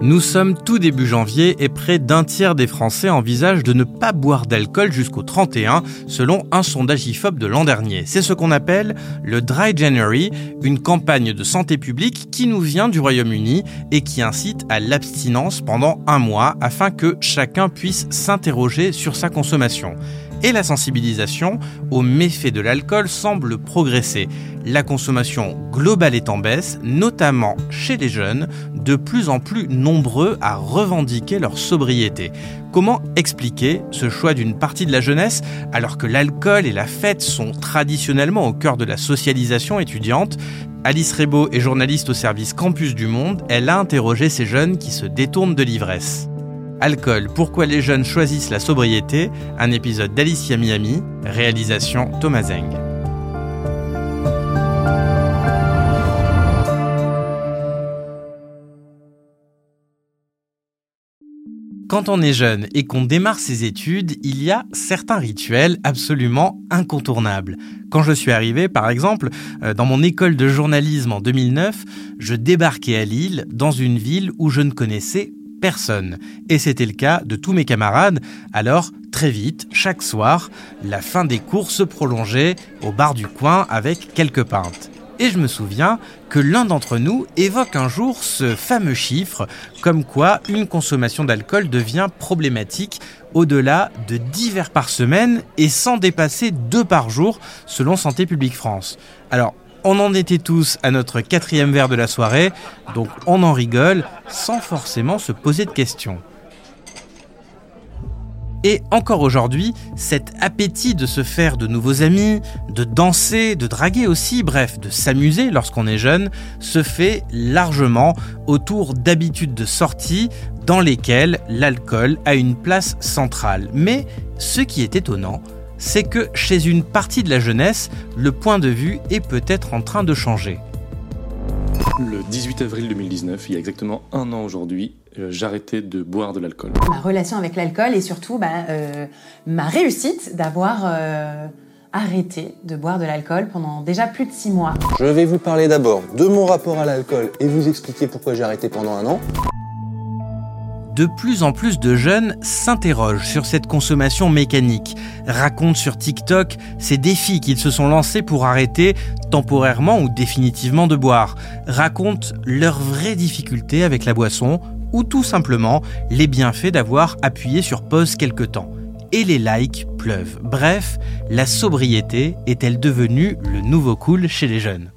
nous sommes tout début janvier et près d'un tiers des Français envisagent de ne pas boire d'alcool jusqu'au 31, selon un sondage IFOP de l'an dernier. C'est ce qu'on appelle le Dry January, une campagne de santé publique qui nous vient du Royaume-Uni et qui incite à l'abstinence pendant un mois afin que chacun puisse s'interroger sur sa consommation et la sensibilisation aux méfaits de l'alcool semble progresser. La consommation globale est en baisse, notamment chez les jeunes, de plus en plus nombreux à revendiquer leur sobriété. Comment expliquer ce choix d'une partie de la jeunesse alors que l'alcool et la fête sont traditionnellement au cœur de la socialisation étudiante? Alice Rebaud est journaliste au service Campus du Monde. Elle a interrogé ces jeunes qui se détournent de l'ivresse. Alcool, pourquoi les jeunes choisissent la sobriété, un épisode d'Alicia Miami, réalisation Thomas Zeng. Quand on est jeune et qu'on démarre ses études, il y a certains rituels absolument incontournables. Quand je suis arrivé, par exemple, euh, dans mon école de journalisme en 2009, je débarquais à Lille, dans une ville où je ne connaissais personne. Et c'était le cas de tous mes camarades. Alors, très vite, chaque soir, la fin des cours se prolongeait au bar du coin avec quelques pintes. Et je me souviens que l'un d'entre nous évoque un jour ce fameux chiffre, comme quoi une consommation d'alcool devient problématique au-delà de 10 verres par semaine et sans dépasser deux par jour selon Santé publique France. Alors, on en était tous à notre quatrième verre de la soirée, donc on en rigole sans forcément se poser de questions. Et encore aujourd'hui, cet appétit de se faire de nouveaux amis, de danser, de draguer aussi, bref, de s'amuser lorsqu'on est jeune, se fait largement autour d'habitudes de sortie dans lesquelles l'alcool a une place centrale. Mais ce qui est étonnant, c'est que chez une partie de la jeunesse, le point de vue est peut-être en train de changer. Le 18 avril 2019, il y a exactement un an aujourd'hui, euh, j'arrêtais de boire de l'alcool. Ma relation avec l'alcool et surtout bah, euh, ma réussite d'avoir euh, arrêté de boire de l'alcool pendant déjà plus de six mois. Je vais vous parler d'abord de mon rapport à l'alcool et vous expliquer pourquoi j'ai arrêté pendant un an de plus en plus de jeunes s'interrogent sur cette consommation mécanique, racontent sur TikTok ces défis qu'ils se sont lancés pour arrêter temporairement ou définitivement de boire, racontent leurs vraies difficultés avec la boisson ou tout simplement les bienfaits d'avoir appuyé sur pause quelque temps. Et les likes pleuvent. Bref, la sobriété est-elle devenue le nouveau cool chez les jeunes?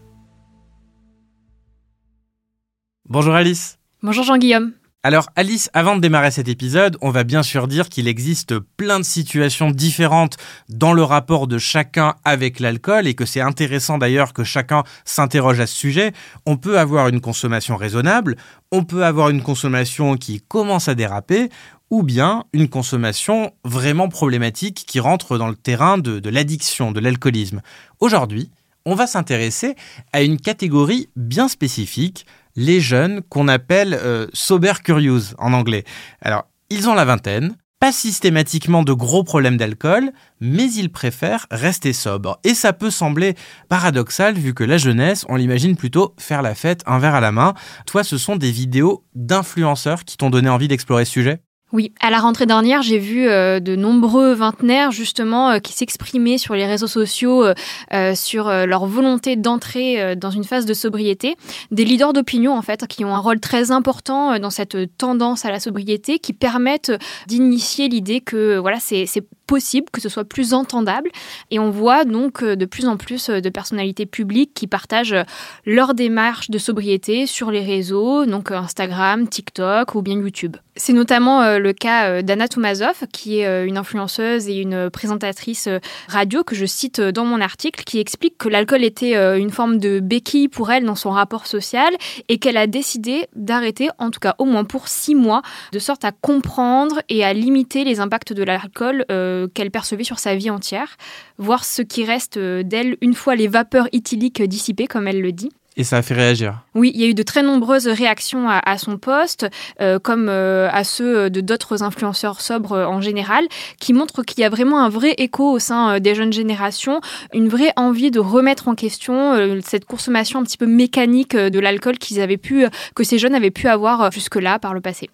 Bonjour Alice. Bonjour Jean-Guillaume. Alors Alice, avant de démarrer cet épisode, on va bien sûr dire qu'il existe plein de situations différentes dans le rapport de chacun avec l'alcool et que c'est intéressant d'ailleurs que chacun s'interroge à ce sujet. On peut avoir une consommation raisonnable, on peut avoir une consommation qui commence à déraper ou bien une consommation vraiment problématique qui rentre dans le terrain de, l'addiction, de l'alcoolisme. Aujourd'hui, on va s'intéresser à une catégorie bien spécifique, les jeunes qu'on appelle euh, sober curious en anglais. Alors, ils ont la vingtaine, pas systématiquement de gros problèmes d'alcool, mais ils préfèrent rester sobres. Et ça peut sembler paradoxal vu que la jeunesse, on l'imagine plutôt faire la fête un verre à la main. Toi, ce sont des vidéos d'influenceurs qui t'ont donné envie d'explorer ce sujet? Oui, à la rentrée dernière, j'ai vu euh, de nombreux vingtenaires justement euh, qui s'exprimaient sur les réseaux sociaux euh, sur leur volonté d'entrer dans une phase de sobriété. Des leaders d'opinion en fait qui ont un rôle très important dans cette tendance à la sobriété, qui permettent d'initier l'idée que voilà c'est possible, que ce soit plus entendable. Et on voit donc de plus en plus de personnalités publiques qui partagent leur démarche de sobriété sur les réseaux, donc Instagram, TikTok ou bien YouTube. C'est notamment euh, le cas euh, d'Anna Toumazov, qui est euh, une influenceuse et une présentatrice radio que je cite dans mon article, qui explique que l'alcool était une forme de béquille pour elle dans son rapport social et qu'elle a décidé d'arrêter, en tout cas au moins pour six mois, de sorte à comprendre et à limiter les impacts de l'alcool qu'elle percevait sur sa vie entière, voir ce qui reste d'elle une fois les vapeurs éthyliques dissipées, comme elle le dit. Et ça a fait réagir. Oui, il y a eu de très nombreuses réactions à, son poste, euh, comme euh, à ceux de d'autres influenceurs sobres en général, qui montrent qu'il y a vraiment un vrai écho au sein des jeunes générations, une vraie envie de remettre en question cette consommation un petit peu mécanique de l'alcool qu'ils avaient pu, que ces jeunes avaient pu avoir jusque-là par le passé.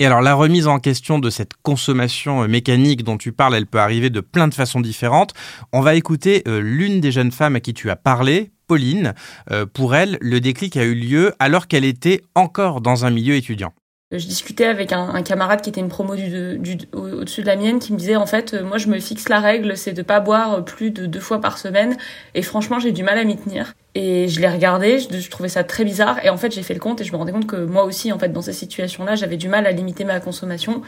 Et alors la remise en question de cette consommation mécanique dont tu parles, elle peut arriver de plein de façons différentes. On va écouter l'une des jeunes femmes à qui tu as parlé, Pauline. Euh, pour elle, le déclic a eu lieu alors qu'elle était encore dans un milieu étudiant. Je discutais avec un, camarade qui était une promo au-dessus de la mienne qui me disait en fait euh, moi je me fixe la règle c'est de pas boire plus de deux fois par semaine et franchement j'ai du mal à m'y tenir et je l'ai regardé je, trouvais ça très bizarre et en fait j'ai fait le compte et je me rendais compte que moi aussi en fait dans ces situations là j'avais du mal à limiter ma consommation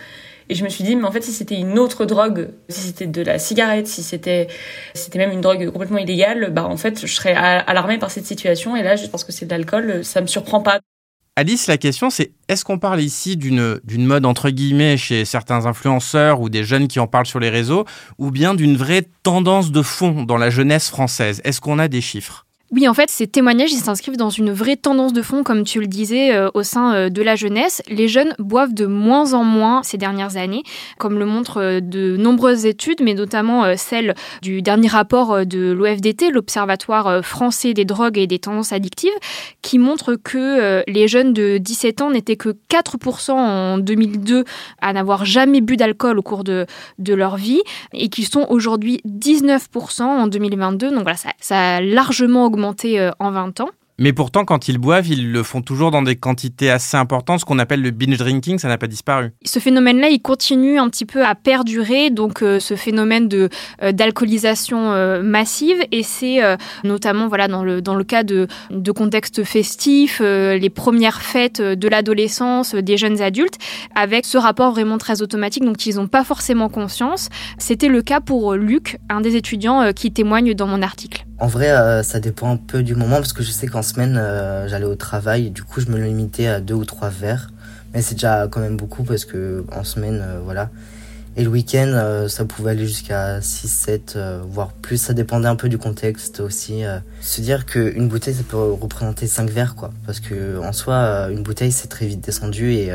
et je me suis dit, mais en fait, si c'était une autre drogue, si c'était de la cigarette, si c'était, c'était même une drogue complètement illégale, bah, en fait, je serais alarmée par cette situation. Et là, je pense que c'est de l'alcool, ça me surprend pas. Alice, la question c'est est-ce qu'on parle ici d'une mode entre guillemets chez certains influenceurs ou des jeunes qui en parlent sur les réseaux, ou bien d'une vraie tendance de fond dans la jeunesse française? Est-ce qu'on a des chiffres? Oui, en fait, ces témoignages, s'inscrivent dans une vraie tendance de fond, comme tu le disais, euh, au sein euh, de la jeunesse. Les jeunes boivent de moins en moins ces dernières années, comme le montrent euh, de nombreuses études, mais notamment celle du dernier rapport de l'OFDT, l'Observatoire français des drogues et des tendances addictives, qui montre que les jeunes de 17 ans n'étaient que 4% en 2002 à n'avoir jamais bu d'alcool au cours de, leur vie, et qu'ils sont aujourd'hui 19% en 2022. Donc voilà, ça a largement augmenté euh, en 20 ans. Mais pourtant, quand ils boivent, ils le font toujours dans des quantités assez importantes. Ce qu'on appelle le binge drinking, ça n'a pas disparu. Ce phénomène-là, il continue un petit peu à perdurer. Donc, euh, ce phénomène de euh, d'alcoolisation euh, massive, et c'est notamment voilà dans le dans le cas de de contextes festifs, les premières fêtes de l'adolescence, des jeunes adultes, avec ce rapport vraiment très automatique. Donc, ils n'ont pas forcément conscience. C'était le cas pour Luc, un des étudiants qui témoigne dans mon article. En vrai, ça dépend un peu du moment parce que je sais qu'en semaine, euh, j'allais au travail. du coup, je me limitais à deux ou trois verres. Mais c'est déjà quand même beaucoup parce que en semaine, euh, voilà. Et le week-end, euh, ça pouvait aller jusqu'à 6, 7, voire plus. Ça dépendait un peu du contexte aussi. Se dire qu'une bouteille, ça peut représenter 5 verres, quoi. Parce que en soi, une bouteille, c'est très vite descendu et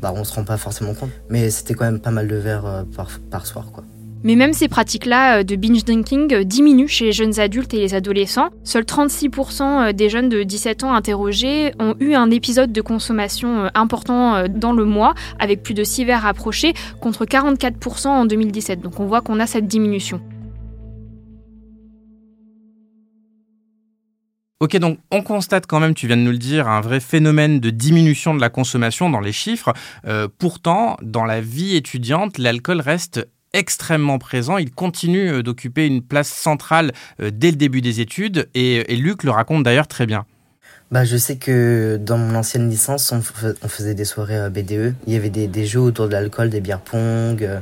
bah, on se rend pas forcément compte. Mais c'était quand même pas mal de verres par soir, quoi. Mais même ces pratiques-là euh, de binge drinking euh, diminuent chez les jeunes adultes et les adolescents. Seuls 36% euh, des jeunes de 17 ans interrogés ont eu un épisode de consommation important dans le mois, avec plus de 6 verres approchés, contre 44% en 2017. Donc on voit qu'on a cette diminution. Ok, donc on constate quand même, tu viens de nous le dire, un vrai phénomène de diminution de la consommation dans les chiffres. pourtant, dans la vie étudiante, l'alcool reste extrêmement présent. Il continue euh, d'occuper une place centrale euh, dès le début des études et, Luc le raconte d'ailleurs très bien. Bah, je sais que dans mon ancienne licence, on, faisait des soirées à BDE. Il y avait des, jeux autour de l'alcool, des bières pong, euh,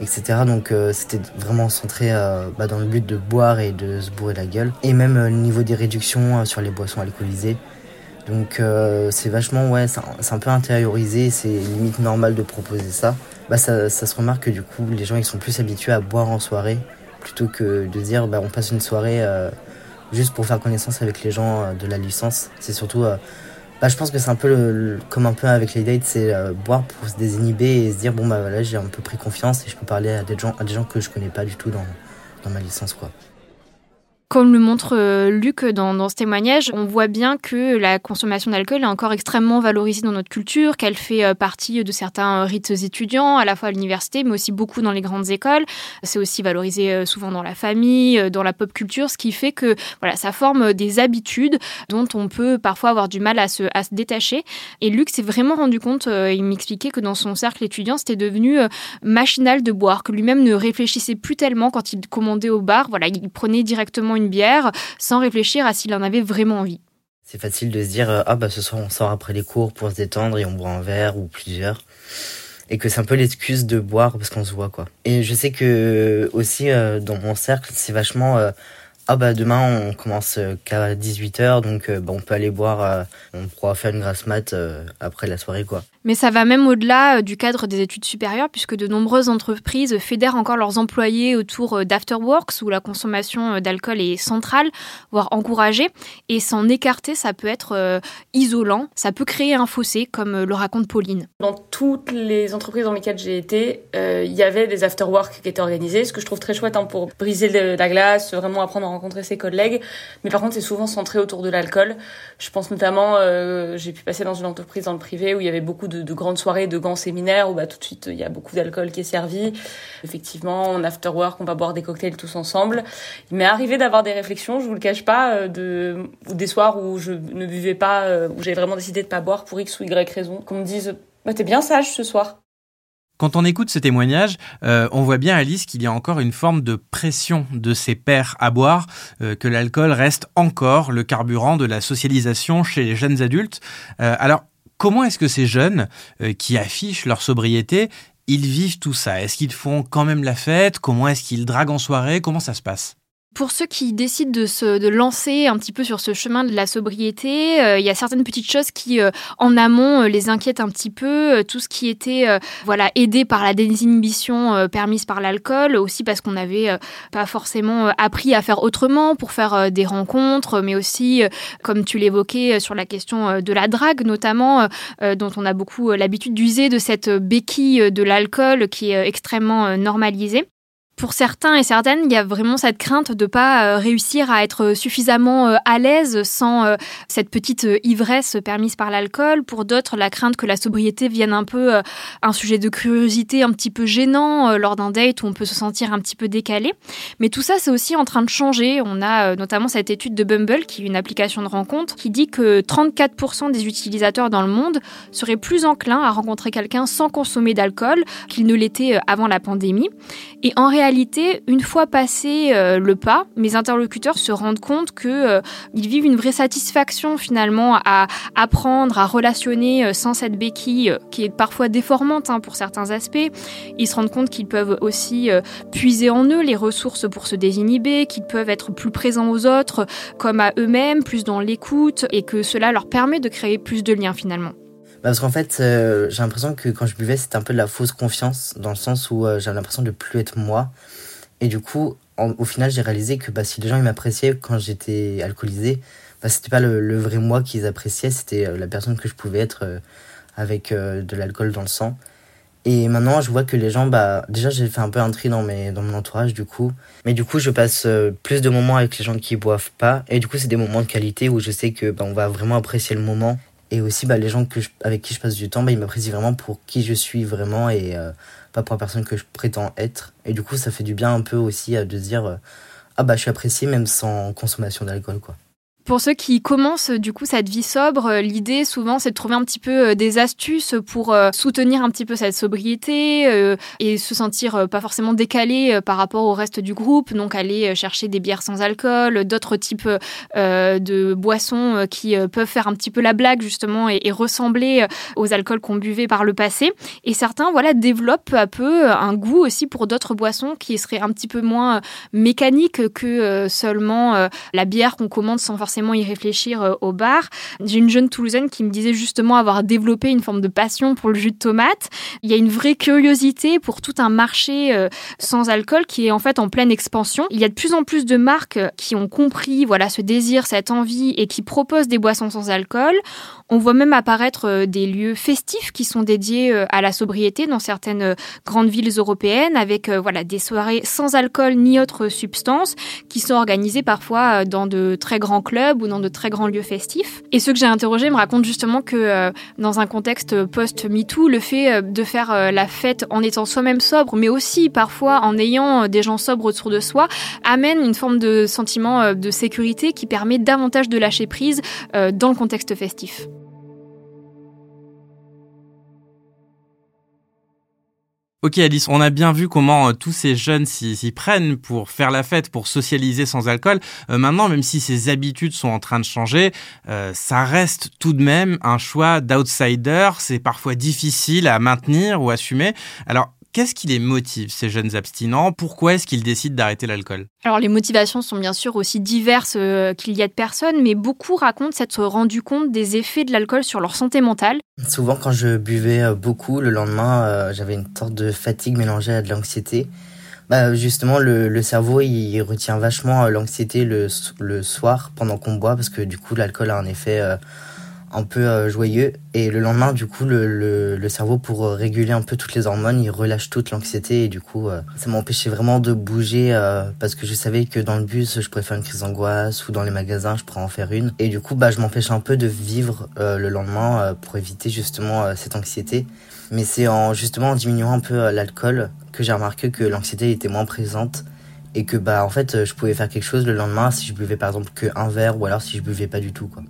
etc. Donc c'était vraiment centré bah, dans le but de boire et de se bourrer la gueule. Et même au niveau des réductions sur les boissons alcoolisées. Donc c'est vachement, ouais, c'est un peu intériorisé, c'est limite normal de proposer ça bah ça, ça, se remarque que du coup les gens ils sont plus habitués à boire en soirée plutôt que de dire bah on passe une soirée euh, juste pour faire connaissance avec les gens euh, de la licence. C'est surtout euh, bah, je pense que c'est un peu le, comme un peu avec les dates, c'est boire pour se désinhiber et se dire bon bah voilà j'ai un peu pris confiance et je peux parler à des gens à des gens que je connais pas du tout dans, dans ma licence quoi. Comme le montre euh, Luc dans, ce témoignage, on voit bien que la consommation d'alcool est encore extrêmement valorisée dans notre culture, qu'elle fait euh, partie de certains rites étudiants, à la fois à l'université, mais aussi beaucoup dans les grandes écoles. C'est aussi valorisé euh, souvent dans la famille, dans la pop culture, ce qui fait que voilà, ça forme des habitudes dont on peut parfois avoir du mal à se, à se détacher. Et Luc s'est vraiment rendu compte, il m'expliquait que dans son cercle étudiant, c'était devenu machinal de boire, que lui-même ne réfléchissait plus tellement quand il commandait au bar. Voilà, il prenait directement une bière sans réfléchir à s'il en avait vraiment envie. C'est facile de se dire euh, ah bah ce soir on sort après les cours pour se détendre et on boit un verre ou plusieurs et que c'est un peu l'excuse de boire parce qu'on se voit quoi. Et je sais que aussi euh, dans mon cercle c'est vachement euh, ah bah demain on commence qu'à 18h donc bah, on peut aller boire on pourra faire une grasse mat après la soirée quoi. Mais ça va même au-delà euh, du cadre des études supérieures, puisque de nombreuses entreprises fédèrent encore leurs employés autour euh, d'afterworks, où la consommation euh, d'alcool est centrale, voire encouragée. Et s'en écarter, ça peut être isolant, ça peut créer un fossé, comme le raconte Pauline. Dans toutes les entreprises dans lesquelles j'ai été, il y avait des afterworks qui étaient organisés, ce que je trouve très chouette hein, pour briser la glace, vraiment apprendre à rencontrer ses collègues. Mais par contre, c'est souvent centré autour de l'alcool. Je pense notamment, j'ai pu passer dans une entreprise dans le privé où il y avait beaucoup de de, grandes soirées, de grands séminaires où bah, tout de suite il y a beaucoup d'alcool qui est servi. Effectivement, en after work, on va boire des cocktails tous ensemble. Il m'est arrivé d'avoir des réflexions, je vous le cache pas, euh, des soirs où je ne buvais pas, euh, où j'avais vraiment décidé de pas boire pour X ou Y raison, qu'on me dise bah, T'es bien sage ce soir. Quand on écoute ce témoignage, euh, on voit bien, Alice, qu'il y a encore une forme de pression de ses pairs à boire, que l'alcool reste encore le carburant de la socialisation chez les jeunes adultes. alors, Comment est-ce que ces jeunes euh, qui affichent leur sobriété, ils vivent tout ça? Est-ce qu'ils font quand même la fête? Comment est-ce qu'ils draguent en soirée? Comment ça se passe? Pour ceux qui décident de se de lancer un petit peu sur ce chemin de la sobriété, euh, il y a certaines petites choses qui, euh, en amont, euh, les inquiètent un petit peu. tout ce qui était voilà aidé par la désinhibition permise par l'alcool, aussi parce qu'on n'avait pas forcément appris à faire autrement pour faire des rencontres, mais aussi, comme tu l'évoquais, sur la question de la drague notamment, dont on a beaucoup l'habitude d'user de cette béquille de l'alcool qui est extrêmement normalisée pour certains et certaines, il y a vraiment cette crainte de pas euh, réussir à être suffisamment euh, à l'aise sans euh, cette petite ivresse permise par l'alcool. Pour d'autres, la crainte que la sobriété vienne un peu un sujet de curiosité un petit peu gênant lors d'un date où on peut se sentir un petit peu décalé. Mais tout ça, c'est aussi en train de changer. On a notamment cette étude de Bumble, qui est une application de rencontre, qui dit que 34% des utilisateurs dans le monde seraient plus enclins à rencontrer quelqu'un sans consommer d'alcool qu'ils ne l'étaient avant la pandémie. Et en réalité, réalité, une fois passé euh, le pas, mes interlocuteurs se rendent compte que euh, vivent une vraie satisfaction finalement à apprendre à relationner euh, sans cette béquille qui est parfois déformante hein, pour certains aspects. Ils se rendent compte qu'ils peuvent aussi puiser en eux les ressources pour se désinhiber, qu'ils peuvent être plus présents aux autres comme à eux-mêmes, plus dans l'écoute et que cela leur permet de créer plus de liens finalement. Parce qu'en fait, euh, j'ai l'impression que quand je buvais, c'était un peu de la fausse confiance, dans le sens où euh, j'avais l'impression de plus être moi. Et du coup, au final, j'ai réalisé que bah, si les gens ils m'appréciaient quand j'étais alcoolisé, bah, c'était pas le, vrai moi qu'ils appréciaient, c'était euh, la personne que je pouvais être avec de l'alcool dans le sang. Et maintenant, je vois que les gens, bah, déjà, j'ai fait un peu un tri dans, mes, dans mon entourage, du coup. Mais du coup, je passe plus de moments avec les gens qui boivent pas. Et du coup, c'est des moments de qualité où je sais que, bah, on va vraiment apprécier le moment. Et aussi, bah, les gens avec qui je passe du temps, bah, ils m'apprécient vraiment pour qui je suis vraiment et euh, pas pour la personne que je prétends être. Et du coup, ça fait du bien un peu aussi euh, de dire euh, Ah bah, je suis apprécié même sans consommation d'alcool, quoi. Pour ceux qui commencent du coup cette vie sobre, euh, l'idée souvent c'est de trouver un petit peu euh, des astuces pour euh, soutenir un petit peu cette sobriété et se sentir pas forcément décalé par rapport au reste du groupe. Donc aller chercher des bières sans alcool, d'autres types de boissons qui peuvent faire un petit peu la blague justement et, ressembler aux alcools qu'on buvait par le passé. Et certains voilà développent peu à peu un goût aussi pour d'autres boissons qui seraient un petit peu moins mécaniques que seulement la bière qu'on commande sans forcément y réfléchir euh, au bar. J'ai une jeune Toulousaine qui me disait justement avoir développé une forme de passion pour le jus de tomate. Il y a une vraie curiosité pour tout un marché euh, sans alcool qui est en fait en pleine expansion. Il y a de plus en plus de marques qui ont compris voilà ce désir, cette envie et qui proposent des boissons sans alcool. On voit même apparaître euh, des lieux festifs qui sont dédiés à la sobriété dans certaines grandes villes européennes avec voilà des soirées sans alcool ni autre substance qui sont organisées parfois dans de très grands clubs ou dans de très grands lieux festifs. Et ceux que j'ai interrogés me racontent justement que euh, dans un contexte post-MeToo, le fait euh, de faire euh, la fête en étant soi-même sobre, mais aussi parfois en ayant des gens sobres autour de soi, amène une forme de sentiment de sécurité qui permet davantage de lâcher prise dans le contexte festif. Ok Alice, on a bien vu comment euh, tous ces jeunes s'y prennent pour faire la fête, pour socialiser sans alcool. Euh, maintenant, même si ces habitudes sont en train de changer, euh, ça reste tout de même un choix d'outsider. C'est parfois difficile à maintenir ou assumer. Alors, Qu'est-ce qui les motive, ces jeunes abstinents? Pourquoi est-ce qu'ils décident d'arrêter l'alcool? Alors les motivations sont bien sûr aussi diverses euh, qu'il y a de personnes, mais beaucoup racontent s'être rendu compte des effets de l'alcool sur leur santé mentale. Souvent quand je buvais euh, beaucoup, le lendemain, euh, j'avais une sorte de fatigue mélangée à de l'anxiété. Bah, justement, le, cerveau, il retient vachement l'anxiété le, le soir pendant qu'on boit, parce que du coup, l'alcool a un effet un peu euh, joyeux. Et le lendemain, du coup, le, le, cerveau, pour euh, réguler un peu toutes les hormones, il relâche toute l'anxiété. Et du coup, euh, ça m'empêchait vraiment de bouger parce que je savais que dans le bus, je pourrais faire une crise d'angoisse ou dans les magasins, je pourrais en faire une. Et du coup, bah, je m'empêchais un peu de vivre le lendemain pour éviter justement cette anxiété. Mais c'est en justement en diminuant un peu l'alcool que j'ai remarqué que l'anxiété était moins présente et que bah en fait je pouvais faire quelque chose le lendemain si je buvais par exemple que un verre ou alors si je buvais pas du tout quoi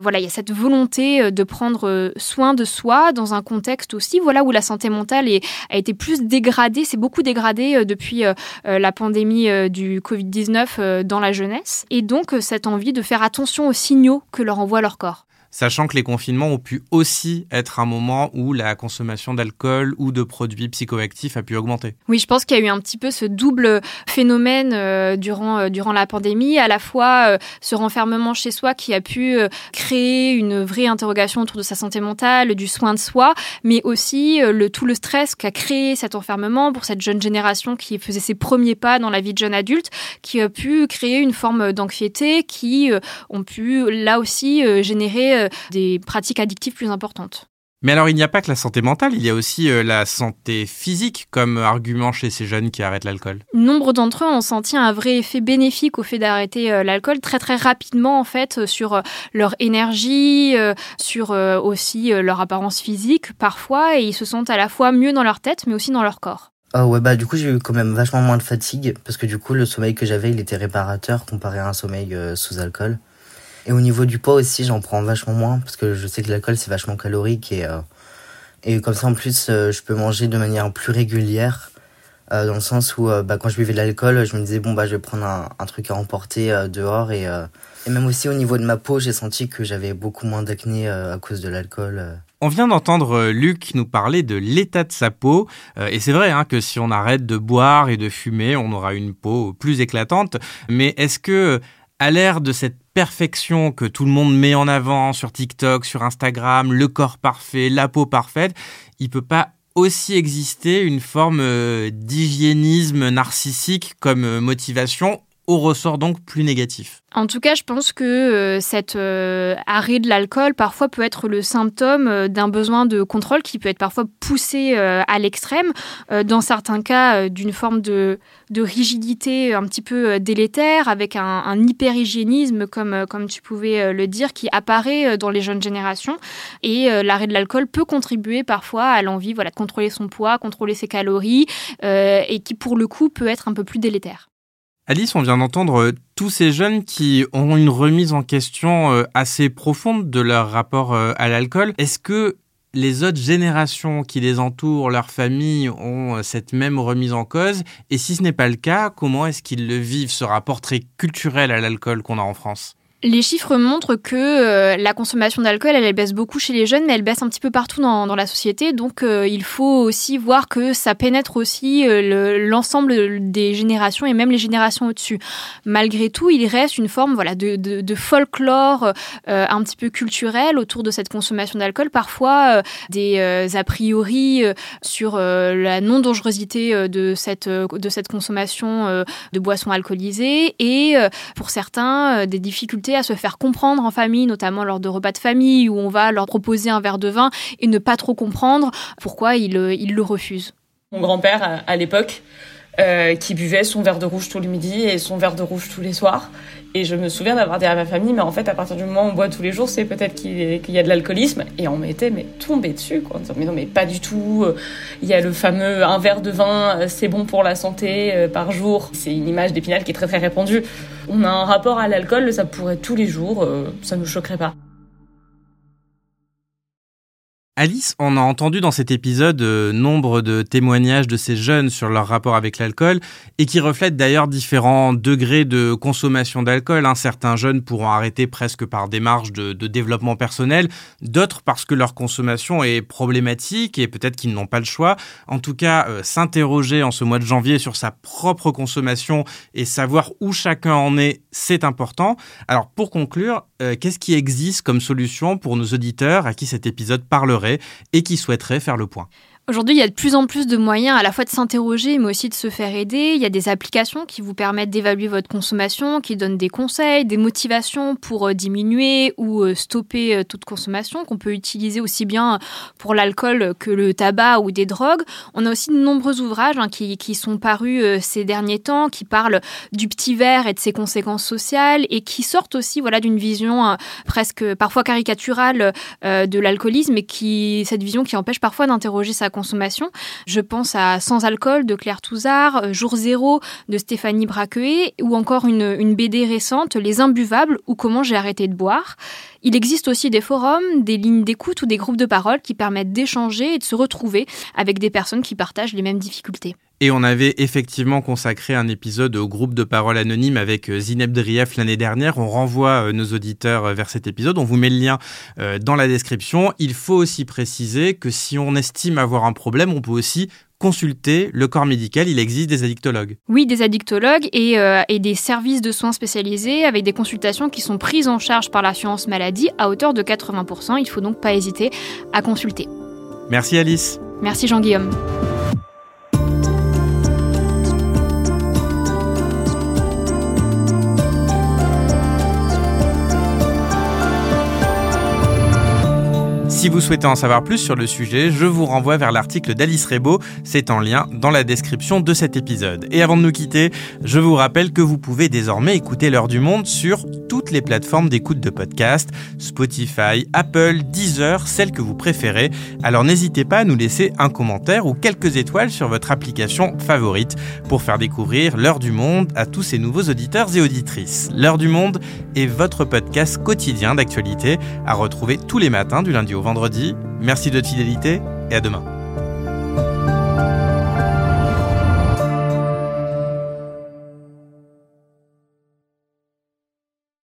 voilà, il y a cette volonté euh, de prendre euh, soin de soi dans un contexte aussi, voilà, où la santé mentale est, a été plus dégradée, c'est beaucoup dégradé euh, depuis la pandémie du Covid-19 dans la jeunesse, et donc cette envie de faire attention aux signaux que leur envoie leur corps sachant que les confinements ont pu aussi être un moment où la consommation d'alcool ou de produits psychoactifs a pu augmenter. Oui, je pense qu'il y a eu un petit peu ce double phénomène euh, durant, euh, durant la pandémie, à la fois euh, ce renfermement chez soi qui a pu créer une vraie interrogation autour de sa santé mentale, du soin de soi, mais aussi le, tout le stress qu'a créé cet enfermement pour cette jeune génération qui faisait ses premiers pas dans la vie de jeune adulte, qui a pu créer une forme d'anxiété qui ont pu là aussi générer euh, des pratiques addictives plus importantes. Mais alors, il n'y a pas que la santé mentale, il y a aussi euh, la santé physique comme argument chez ces jeunes qui arrêtent l'alcool. Nombre d'entre eux ont senti un vrai effet bénéfique au fait d'arrêter euh, l'alcool très très rapidement en fait sur leur énergie, sur aussi leur apparence physique parfois, et ils se sentent à la fois mieux dans leur tête mais aussi dans leur corps. Ah ouais bah du coup j'ai eu quand même vachement moins de fatigue parce que du coup le sommeil que j'avais il était réparateur comparé à un sommeil sous alcool. Et au niveau du poids aussi, j'en prends vachement moins parce que je sais que l'alcool c'est vachement calorique et euh, et comme ça en plus euh, je peux manger de manière plus régulière euh, dans le sens où bah, quand je buvais de l'alcool, je me disais bon bah je vais prendre un, un truc à emporter dehors et et même aussi au niveau de ma peau, j'ai senti que j'avais beaucoup moins d'acné à cause de l'alcool. On vient d'entendre Luc nous parler de l'état de sa peau. et c'est vrai hein, que si on arrête de boire et de fumer, on aura une peau plus éclatante. Mais est-ce que à l'ère de cette perfection que tout le monde met en avant sur TikTok, sur Instagram, le corps parfait, la peau parfaite, il peut pas aussi exister une forme euh, d'hygiénisme narcissique comme euh, motivation au ressort donc plus négatif. En tout cas, je pense que euh, cet euh, arrêt de l'alcool parfois peut être le symptôme euh, d'un besoin de contrôle qui peut être parfois poussé à l'extrême, dans certains cas d'une forme de, rigidité un petit peu délétère, avec un, un hyper-hygiénisme, comme, comme tu pouvais le dire, qui apparaît dans les jeunes générations. Et l'arrêt de l'alcool peut contribuer parfois à l'envie voilà, de contrôler son poids, contrôler ses calories, et qui pour le coup peut être un peu plus délétère. Alice, on vient d'entendre euh, tous ces jeunes qui ont une remise en question euh, assez profonde de leur rapport euh, à l'alcool. Est-ce que les autres générations qui les entourent, leurs familles, ont cette même remise en cause? Et si ce n'est pas le cas, comment est-ce qu'ils le vivent, ce rapport très culturel à l'alcool qu'on a en France? Les chiffres montrent que euh, la consommation d'alcool, elle, baisse beaucoup chez les jeunes, mais elle baisse un petit peu partout dans, la société. Donc, euh, il faut aussi voir que ça pénètre aussi euh, l'ensemble des générations et même les générations au-dessus. Malgré tout, il reste une forme voilà, de, folklore un petit peu culturel autour de cette consommation d'alcool. Parfois, des a priori sur la non-dangerosité de cette, de cette consommation de boissons alcoolisées et pour certains, des difficultés à se faire comprendre en famille, notamment lors de repas de famille où on va leur proposer un verre de vin et ne pas trop comprendre pourquoi ils, euh, le refusent. Mon grand-père, à l'époque, euh, qui buvait son verre de rouge tous les midis et son verre de rouge tous les soirs. Et je me souviens d'avoir dit à ma famille, mais en fait, à partir du moment où on boit tous les jours, c'est peut-être qu'il y a de l'alcoolisme. Et on m'était tombé dessus, quoi. En disant, mais non, mais pas du tout. Il y a le fameux un verre de vin, euh, c'est bon pour la santé par jour. C'est une image d'épinal qui est très très répandue. On a un rapport à l'alcool, ça pourrait tous les jours, ça nous choquerait pas. Alice, on a entendu dans cet épisode euh, nombre de témoignages de ces jeunes sur leur rapport avec l'alcool et qui reflètent d'ailleurs différents degrés de consommation d'alcool. Hein. Certains jeunes pourront arrêter presque par démarche de, développement personnel, d'autres parce que leur consommation est problématique et peut-être qu'ils n'ont pas le choix. En tout cas, euh, s'interroger en ce mois de janvier sur sa propre consommation et savoir où chacun en est, c'est important. Alors pour conclure, euh, qu'est-ce qui existe comme solution pour nos auditeurs à qui cet épisode parlerait? Et qui souhaiteraient faire le point Aujourd'hui, il y a de plus en plus de moyens à la fois de s'interroger, mais aussi de se faire aider. Il y a des applications qui vous permettent d'évaluer votre consommation, qui donnent des conseils, des motivations pour euh, diminuer ou euh, stopper euh, toute consommation, qu'on peut utiliser aussi bien pour l'alcool que le tabac ou des drogues. On a aussi de nombreux ouvrages hein, qui, sont parus ces derniers temps, qui parlent du petit verre et de ses conséquences sociales, et qui sortent aussi voilà, d'une vision presque parfois caricaturale de l'alcoolisme, et qui cette vision qui empêche parfois d'interroger sa consommation. Je pense à Sans alcool de Claire Touzard, euh, Jour zéro de Stéphanie Braqueuet ou encore une BD récente, Les imbuvables ou Comment j'ai arrêté de boire. Il existe aussi des forums, des lignes d'écoute ou des groupes de parole qui permettent d'échanger et de se retrouver avec des personnes qui partagent les mêmes difficultés. Et on avait effectivement consacré un épisode au groupe de parole anonyme avec euh, Zineb Drief l'année dernière. On renvoie euh, nos auditeurs euh, vers cet épisode. On vous met le lien dans la description. Il faut aussi préciser que si on estime avoir un problème, on peut aussi consulter le corps médical. Il existe des addictologues. Oui, des addictologues et, euh, et, des services de soins spécialisés avec des consultations qui sont prises en charge par l'assurance maladie à hauteur de 80%. Il faut donc pas hésiter à consulter. Merci Alice. Merci Jean-Guillaume. Si vous souhaitez en savoir plus sur le sujet, je vous renvoie vers l'article d'Alice Rebaud, c'est en lien dans la description de cet épisode. Et avant de nous quitter, je vous rappelle que vous pouvez désormais écouter l'heure du monde sur toutes les plateformes d'écoute de podcast, Spotify, Apple, Deezer, celles que vous préférez. Alors n'hésitez pas à nous laisser un commentaire ou quelques étoiles sur votre application favorite pour faire découvrir l'heure du monde à tous ces nouveaux auditeurs et auditrices. L'heure du monde est votre podcast quotidien d'actualité à retrouver tous les matins du lundi au Merci de votre fidélité et à demain.